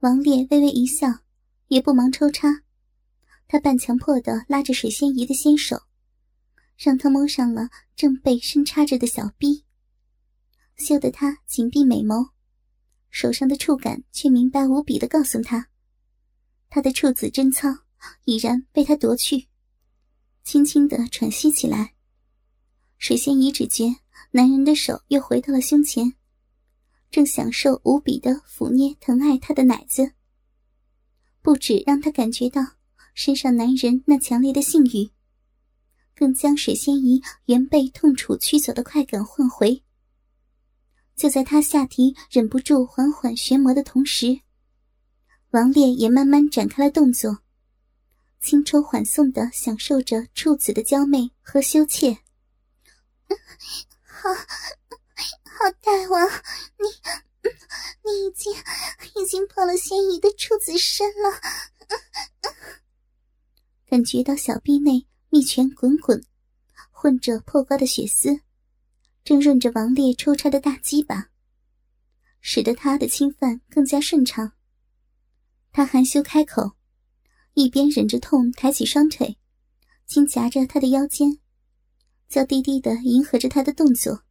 王烈微微一笑，也不忙抽插，他半强迫的拉着水仙姨的纤手，让她摸上了正被深插着的小臂，羞得她紧闭美眸，手上的触感却明白无比的告诉她，她的处子贞操已然被他夺去，轻轻的喘息起来。水仙姨只觉男人的手又回到了胸前。正享受无比的抚捏疼爱他的奶子，不止让他感觉到身上男人那强烈的性欲，更将水仙姨原被痛楚驱走的快感唤回。就在他下体忍不住缓缓旋磨的同时，王烈也慢慢展开了动作，轻抽缓送的享受着处子的娇媚和羞怯。好。好，大王，你你已经已经破了仙姨的处子身了。感觉到小臂内蜜泉滚滚，混着破瓜的血丝，正润着王烈抽插的大鸡巴，使得他的侵犯更加顺畅。他含羞开口，一边忍着痛抬起双腿，轻夹着他的腰间，娇滴滴的迎合着他的动作。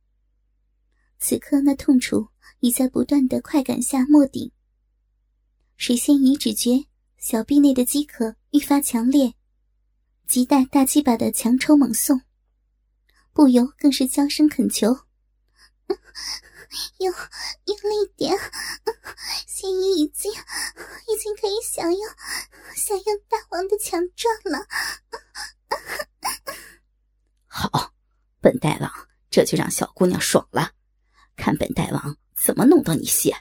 此刻那痛楚已在不断的快感下没顶。水仙姨只觉小臂内的饥渴愈发强烈，急待大鸡巴的强抽猛送，不由更是娇声恳求：“用用力点，仙姨已经已经可以享用享用大王的强壮了。”好，本大王这就让小姑娘爽了。看本大王怎么弄到你血！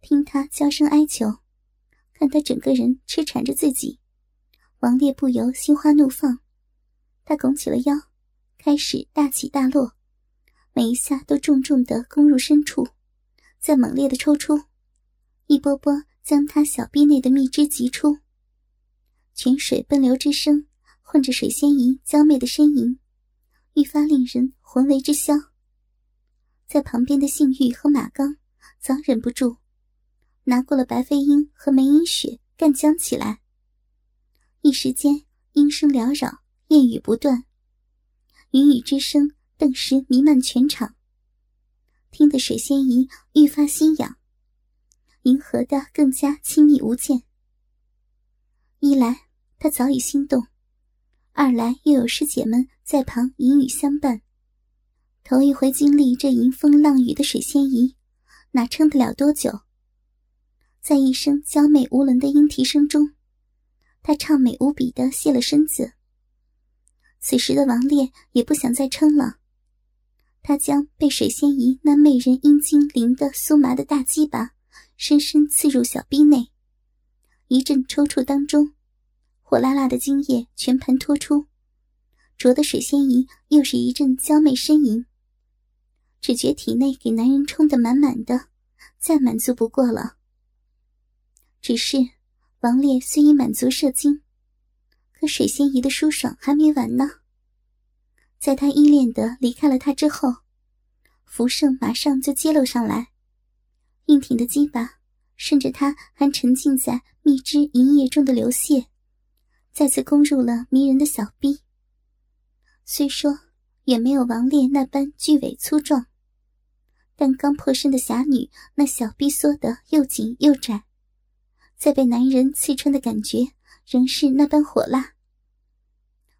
听他娇声哀求，看他整个人痴缠着自己，王烈不由心花怒放。他拱起了腰，开始大起大落，每一下都重重的攻入深处，再猛烈的抽出，一波波将他小臂内的蜜汁挤出。泉水奔流之声，混着水仙姨娇媚的呻吟，愈发令人魂为之消。在旁边的性欲和马刚早忍不住，拿过了白飞鹰和梅英雪干将起来。一时间，音声缭绕，燕语不断，云雨之声顿时弥漫全场，听得水仙姨愈发心痒，迎合的更加亲密无间。一来她早已心动，二来又有师姐们在旁引语相伴。头一回经历这迎风浪雨的水仙姨，哪撑得了多久？在一声娇媚无伦的莺啼声中，她畅美无比的卸了身子。此时的王烈也不想再撑了，他将被水仙姨那媚人阴茎淋得酥麻的大鸡巴深深刺入小臂内，一阵抽搐当中，火辣辣的精液全盘托出，灼得水仙姨又是一阵娇媚呻吟。只觉体内给男人充得满满的，再满足不过了。只是王烈虽已满足射精，可水仙姨的舒爽还没完呢。在他依恋的离开了他之后，福盛马上就揭露上来，硬挺的鸡巴顺着他还沉浸在蜜汁银液中的流泻，再次攻入了迷人的小臂。虽说远没有王烈那般巨伟粗壮。但刚破身的侠女，那小臂缩得又紧又窄，在被男人刺穿的感觉仍是那般火辣。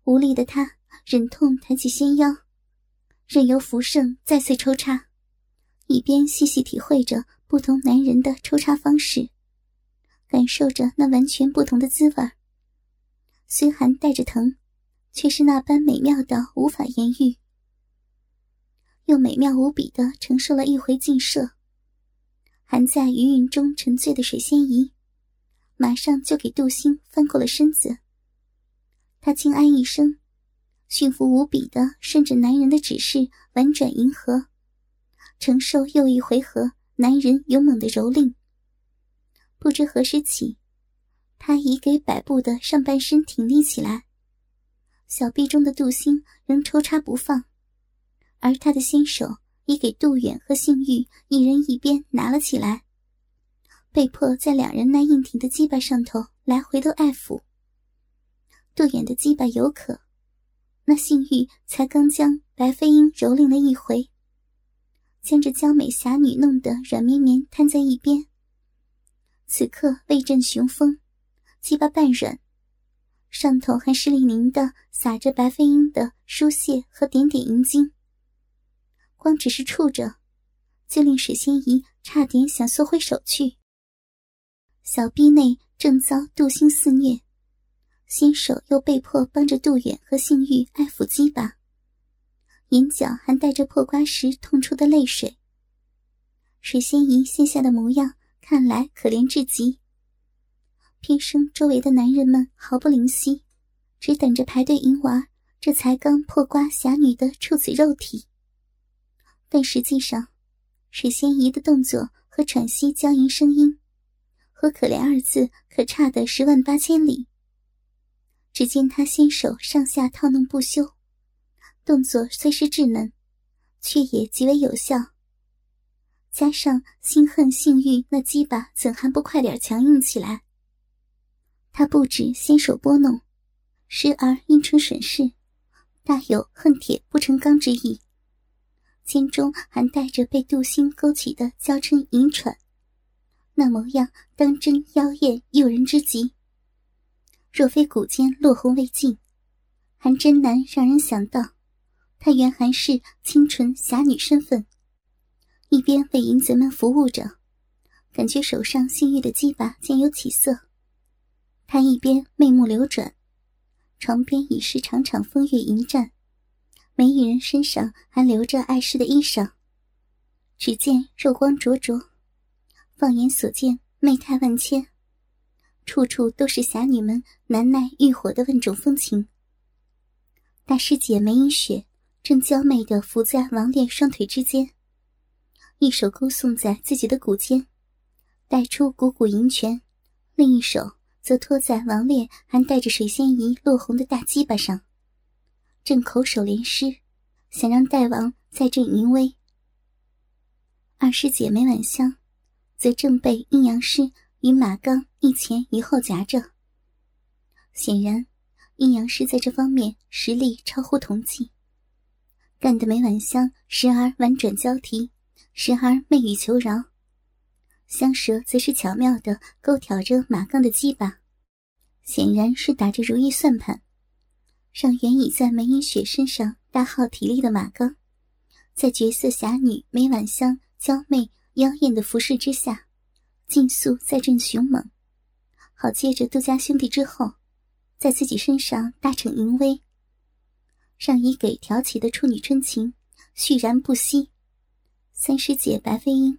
无力的她忍痛抬起纤腰，任由福盛再次抽插，一边细细体会着不同男人的抽插方式，感受着那完全不同的滋味虽还带着疼，却是那般美妙到无法言喻。又美妙无比的承受了一回禁射，还在余韵中沉醉的水仙姨，马上就给杜兴翻过了身子。她轻哀一声，驯服无比的顺着男人的指示婉转迎合，承受又一回合男人勇猛的蹂躏。不知何时起，她已给摆布的上半身挺立起来，小臂中的杜兴仍抽插不放。而他的新手已给杜远和幸玉一人一边拿了起来，被迫在两人那硬挺的鸡巴上头来回的爱抚。杜远的鸡巴有渴，那性玉才刚将白飞鹰蹂躏了一回，将这娇美侠女弄得软绵绵瘫在一边。此刻威震雄风，鸡巴半软，上头还湿淋淋的洒着白飞鹰的疏泄和点点银精。光只是触着，就令水仙姨差点想缩回手去。小臂内正遭杜心肆虐，新手又被迫帮着杜远和性欲爱抚鸡巴，眼角还带着破瓜时痛出的泪水。水仙姨现下的模样看来可怜至极，偏生周围的男人们毫不怜惜，只等着排队淫娃这才刚破瓜侠女的处子肉体。但实际上，水仙姨的动作和喘息、娇吟声音，和“可怜”二字可差得十万八千里。只见他纤手上下套弄不休，动作虽是稚嫩，却也极为有效。加上心恨性欲，那鸡巴怎还不快点强硬起来？他不止纤手拨弄，时而阴唇吮视，大有恨铁不成钢之意。心中还带着被杜兴勾起的娇嗔淫喘，那模样当真妖艳诱人之极。若非骨间落红未尽，还真难让人想到，她原还是清纯侠女身份。一边为淫贼们服务着，感觉手上性欲的鸡巴渐有起色，她一边媚目流转，床边已是场场风月迎战。梅雨人身上还留着碍事的衣裳，只见肉光灼灼，放眼所见，媚态万千，处处都是侠女们难耐欲火的万种风情。大师姐梅影雪正娇媚的伏在王烈双腿之间，一手勾送在自己的骨间，带出股股银泉，另一手则托在王烈还带着水仙仪落红的大鸡巴上。正口手连诗，想让大王再振淫威。二师姐梅婉香，则正被阴阳师与马刚一前一后夹着。显然，阴阳师在这方面实力超乎同济，干得梅婉香时而婉转交替，时而媚语求饶。香蛇则是巧妙的勾挑着马刚的鸡巴，显然是打着如意算盘。让原已在梅影雪身上大耗体力的马刚，在绝色侠女梅婉香娇媚妖艳的服饰之下，尽速再振雄猛，好接着杜家兄弟之后，在自己身上大逞淫威，让已给挑起的处女春情续燃不息。三师姐白飞鹰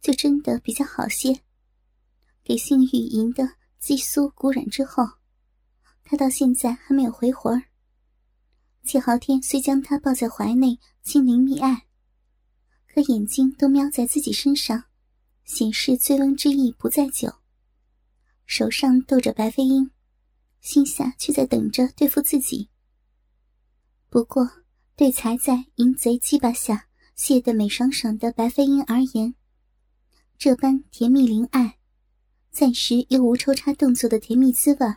就真的比较好些，给性欲淫的肌酥骨软之后，她到现在还没有回魂儿。谢昊天虽将她抱在怀内亲临密爱，可眼睛都瞄在自己身上，显示醉翁之意不在酒。手上逗着白飞鹰，心下却在等着对付自己。不过，对才在淫贼鸡巴下泄得美爽爽的白飞鹰而言，这般甜蜜灵爱，暂时又无抽插动作的甜蜜滋味，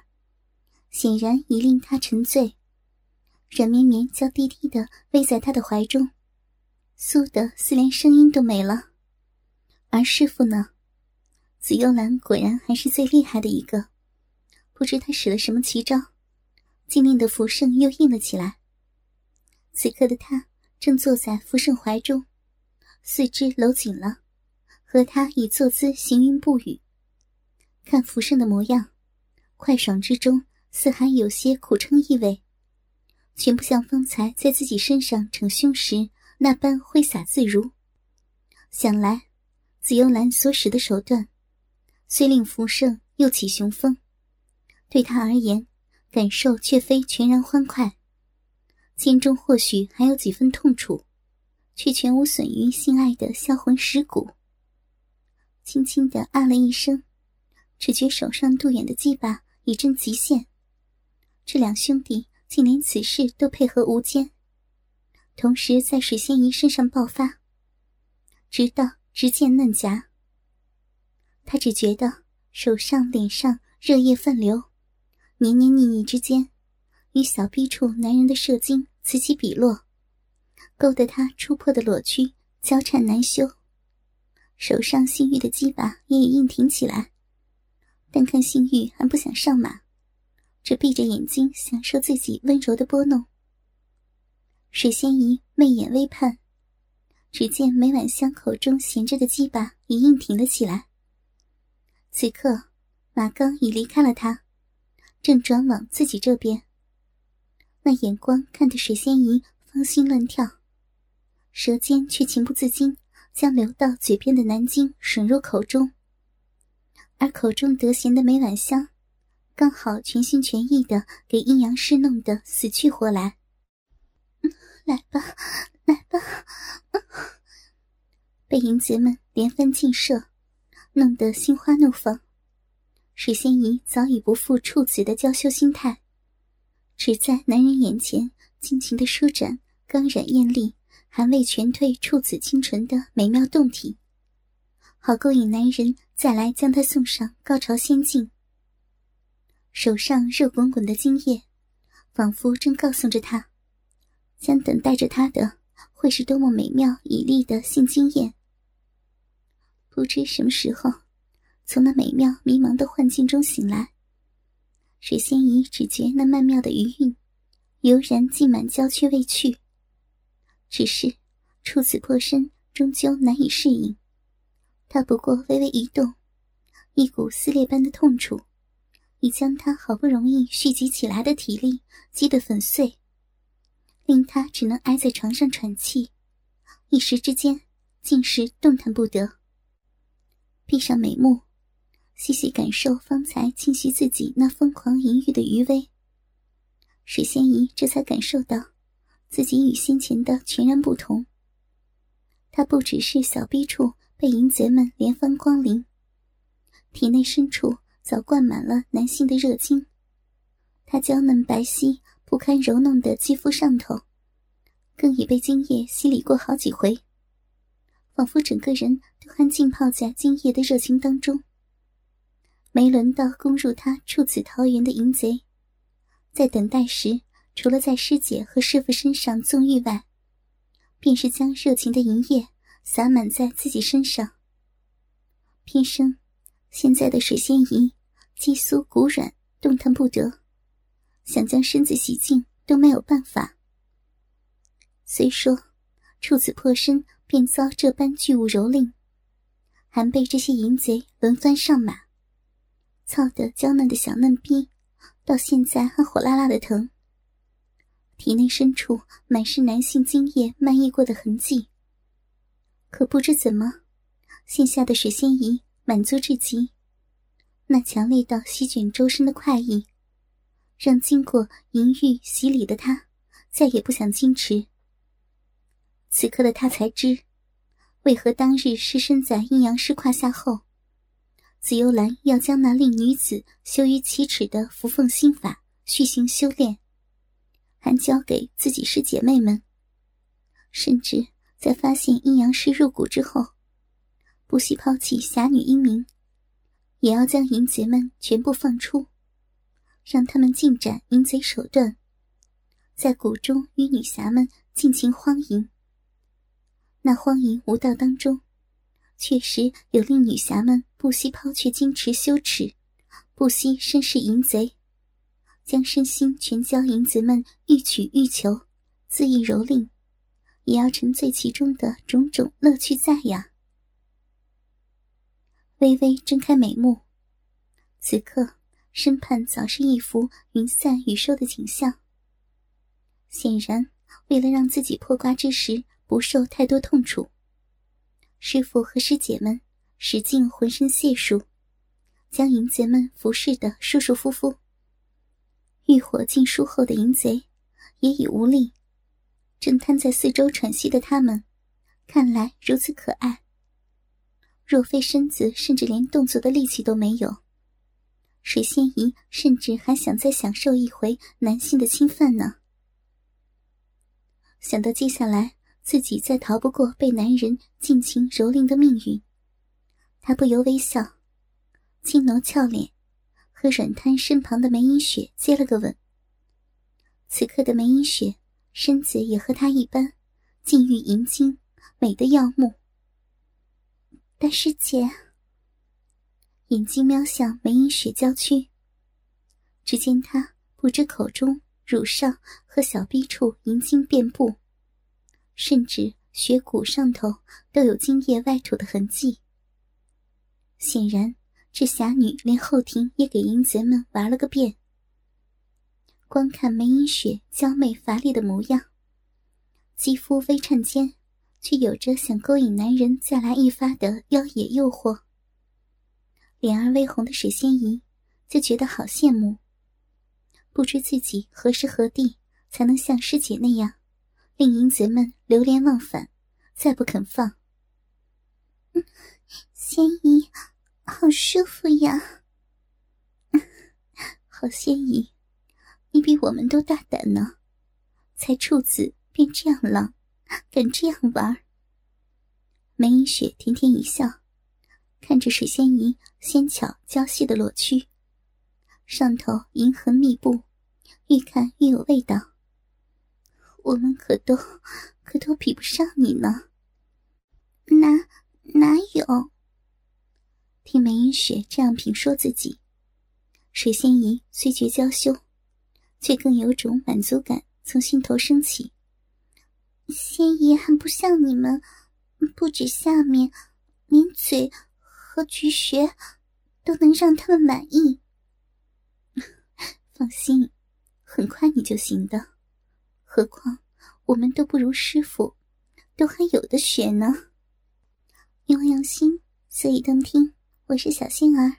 显然已令他沉醉。软绵绵、娇滴滴的偎在他的怀中，酥的似连声音都没了。而师傅呢？紫幽兰果然还是最厉害的一个，不知他使了什么奇招，竟令的福盛又硬了起来。此刻的他正坐在福盛怀中，四肢搂紧了，和他以坐姿行云不语。看福盛的模样，快爽之中似还有些苦撑意味。全不像方才在自己身上逞凶时那般挥洒自如。想来，紫幽兰所使的手段，虽令福胜又起雄风，对他而言，感受却非全然欢快，心中或许还有几分痛楚，却全无损于心爱的销魂蚀骨。轻轻的啊了一声，只觉手上杜远的鸡巴已臻极限。这两兄弟。竟连此事都配合无间，同时在水仙姨身上爆发，直到直见嫩颊。他只觉得手上、脸上热液泛流，黏黏腻腻之间，与小臂处男人的射精此起彼落，勾得他触破的裸躯交缠难休。手上性欲的鸡巴也已硬挺起来，但看性欲还不想上马，只闭着眼睛享受自己温柔的拨弄。水仙姨媚眼微盼，只见每晚香口中衔着的鸡巴已硬挺了起来。此刻，马刚已离开了他，正转往自己这边。那眼光看得水仙姨芳心乱跳，舌尖却情不自禁。将流到嘴边的南京吮入口中，而口中得闲的每晚香，刚好全心全意的给阴阳师弄得死去活来。来吧，来吧！被淫贼们连番劲射，弄得心花怒放。水仙姨早已不复处子的娇羞心态，只在男人眼前尽情的舒展刚染艳丽。还未全褪处子清纯的美妙动体，好勾引男人再来将她送上高潮仙境。手上热滚滚的精液，仿佛正告诉着他，将等待着他的会是多么美妙绮丽的性经验。不知什么时候，从那美妙迷茫的幻境中醒来，水仙姨只觉那曼妙的余韵，悠然浸满娇躯未去。只是，处子破身终究难以适应。他不过微微一动，一股撕裂般的痛楚，已将他好不容易蓄积起来的体力击得粉碎，令他只能挨在床上喘气，一时之间竟是动弹不得。闭上眉目，细细感受方才侵袭自己那疯狂淫欲的余威，水仙姨这才感受到。自己与先前的全然不同。他不只是小逼处被淫贼们连番光临，体内深处早灌满了男性的热精。他娇嫩白皙、不堪揉弄的肌肤上头，更已被精液洗礼过好几回，仿佛整个人都还浸泡在精液的热情当中。没轮到攻入他处子桃园的淫贼，在等待时。除了在师姐和师傅身上纵欲外，便是将热情的银液洒满在自己身上。偏生，现在的水仙姨肌酥骨软，动弹不得，想将身子洗净都没有办法。虽说处子破身便遭这般巨物蹂躏，还被这些淫贼轮番上马，操得娇嫩的小嫩逼，到现在还火辣辣的疼。体内深处满是男性精液漫溢过的痕迹，可不知怎么，现下的水仙姨满足至极，那强烈到席卷周身的快意，让经过淫欲洗礼的他再也不想矜持。此刻的他才知，为何当日失身在阴阳师胯下后，紫幽兰要将那令女子羞于启齿的扶凤心法续行修炼。还交给自己师姐妹们，甚至在发现阴阳师入骨之后，不惜抛弃侠女英名，也要将淫贼们全部放出，让他们尽展淫贼手段，在谷中与女侠们尽情荒淫。那荒淫无道当中，确实有令女侠们不惜抛却矜持羞耻，不惜身世淫贼。将身心全交淫贼们欲取欲求，恣意蹂躏，也要沉醉其中的种种乐趣在呀。微微睁开美目，此刻身畔早是一幅云散雨收的景象。显然，为了让自己破瓜之时不受太多痛楚，师傅和师姐们使尽浑身解数，将淫贼们服侍的舒舒服服。欲火尽输后的淫贼也已无力，正瘫在四周喘息的他们，看来如此可爱。若非身子甚至连动作的力气都没有，水仙姨甚至还想再享受一回男性的侵犯呢。想到接下来自己再逃不过被男人尽情蹂躏的命运，她不由微笑，轻挪俏脸，和软瘫身旁的梅影雪接了个吻。此刻的梅影雪身子也和她一般，禁欲盈睛，美得耀目。大师姐，眼睛瞄向梅影雪娇躯，只见她不知口中、乳上和小臂处银精遍布，甚至血骨上头都有精液外吐的痕迹。显然，这侠女连后庭也给淫贼们玩了个遍。光看梅影雪娇媚乏力的模样，肌肤微颤间，却有着想勾引男人再来一发的妖冶诱惑。脸儿微红的水仙姨就觉得好羡慕，不知自己何时何地才能像师姐那样，令淫贼们流连忘返，再不肯放。仙姨，好舒服呀！好仙姨，你比我们都大胆呢，才处子便这样浪，敢这样玩。梅影雪甜甜一笑，看着水仙姨纤巧娇细的裸躯，上头银痕密布，越看越有味道。我们可都可都比不上你呢。哪哪有？听梅影雪这样评说自己，水仙姨虽觉娇羞，却更有种满足感从心头升起。仙爷还不像你们，不止下面，连嘴和菊穴都能让他们满意。放心，很快你就行的。何况我们都不如师傅，都还有的学呢。用用心，所以动听。我是小仙儿，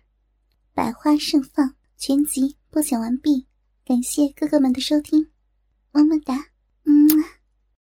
百花盛放全集播讲完毕，感谢哥哥们的收听，么么哒。嗯